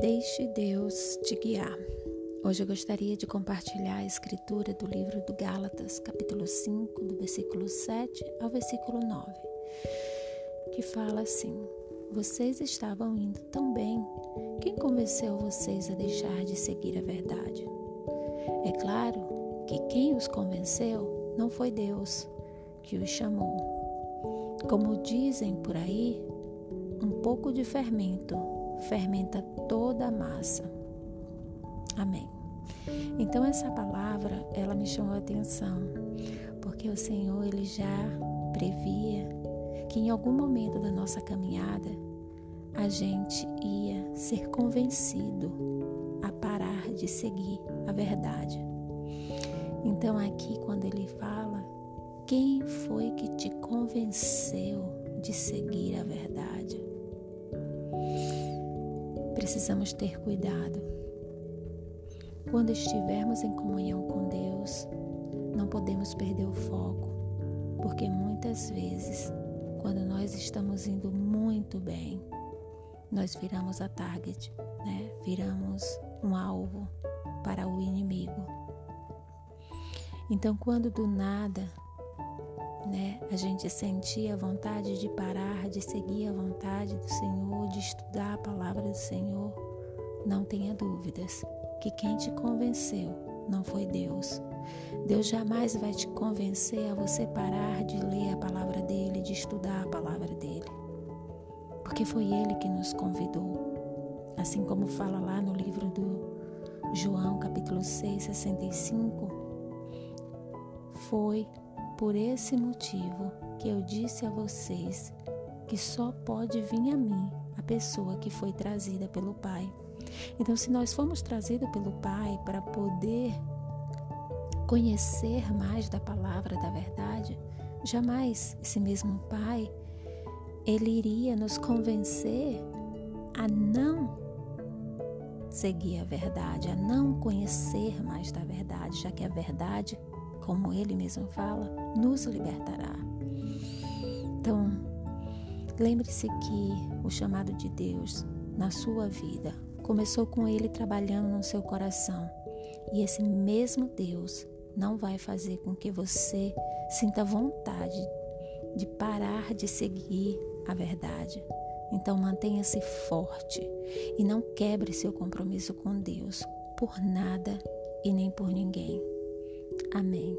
Deixe Deus te guiar. Hoje eu gostaria de compartilhar a escritura do livro do Gálatas, capítulo 5, do versículo 7 ao versículo 9, que fala assim: Vocês estavam indo tão bem, quem convenceu vocês a deixar de seguir a verdade? É claro que quem os convenceu não foi Deus que os chamou. Como dizem por aí, um pouco de fermento fermenta toda a massa. Amém. Então essa palavra, ela me chamou a atenção, porque o Senhor ele já previa que em algum momento da nossa caminhada a gente ia ser convencido a parar de seguir a verdade. Então aqui quando ele fala, quem foi que te convenceu de seguir a verdade? Precisamos ter cuidado. Quando estivermos em comunhão com Deus, não podemos perder o foco, porque muitas vezes, quando nós estamos indo muito bem, nós viramos a target, né? Viramos um alvo para o inimigo. Então, quando do nada né? A gente sentia a vontade de parar, de seguir a vontade do Senhor, de estudar a palavra do Senhor. Não tenha dúvidas que quem te convenceu não foi Deus. Deus jamais vai te convencer a você parar de ler a palavra dele, de estudar a palavra dele. Porque foi ele que nos convidou. Assim como fala lá no livro do João, capítulo 6, 65, foi por esse motivo que eu disse a vocês que só pode vir a mim a pessoa que foi trazida pelo Pai. Então, se nós fomos trazidos pelo Pai para poder conhecer mais da palavra da verdade, jamais esse mesmo Pai ele iria nos convencer a não seguir a verdade, a não conhecer mais da verdade, já que a verdade como ele mesmo fala, nos libertará. Então, lembre-se que o chamado de Deus na sua vida começou com ele trabalhando no seu coração. E esse mesmo Deus não vai fazer com que você sinta vontade de parar de seguir a verdade. Então mantenha-se forte e não quebre seu compromisso com Deus por nada e nem por ninguém. Amém.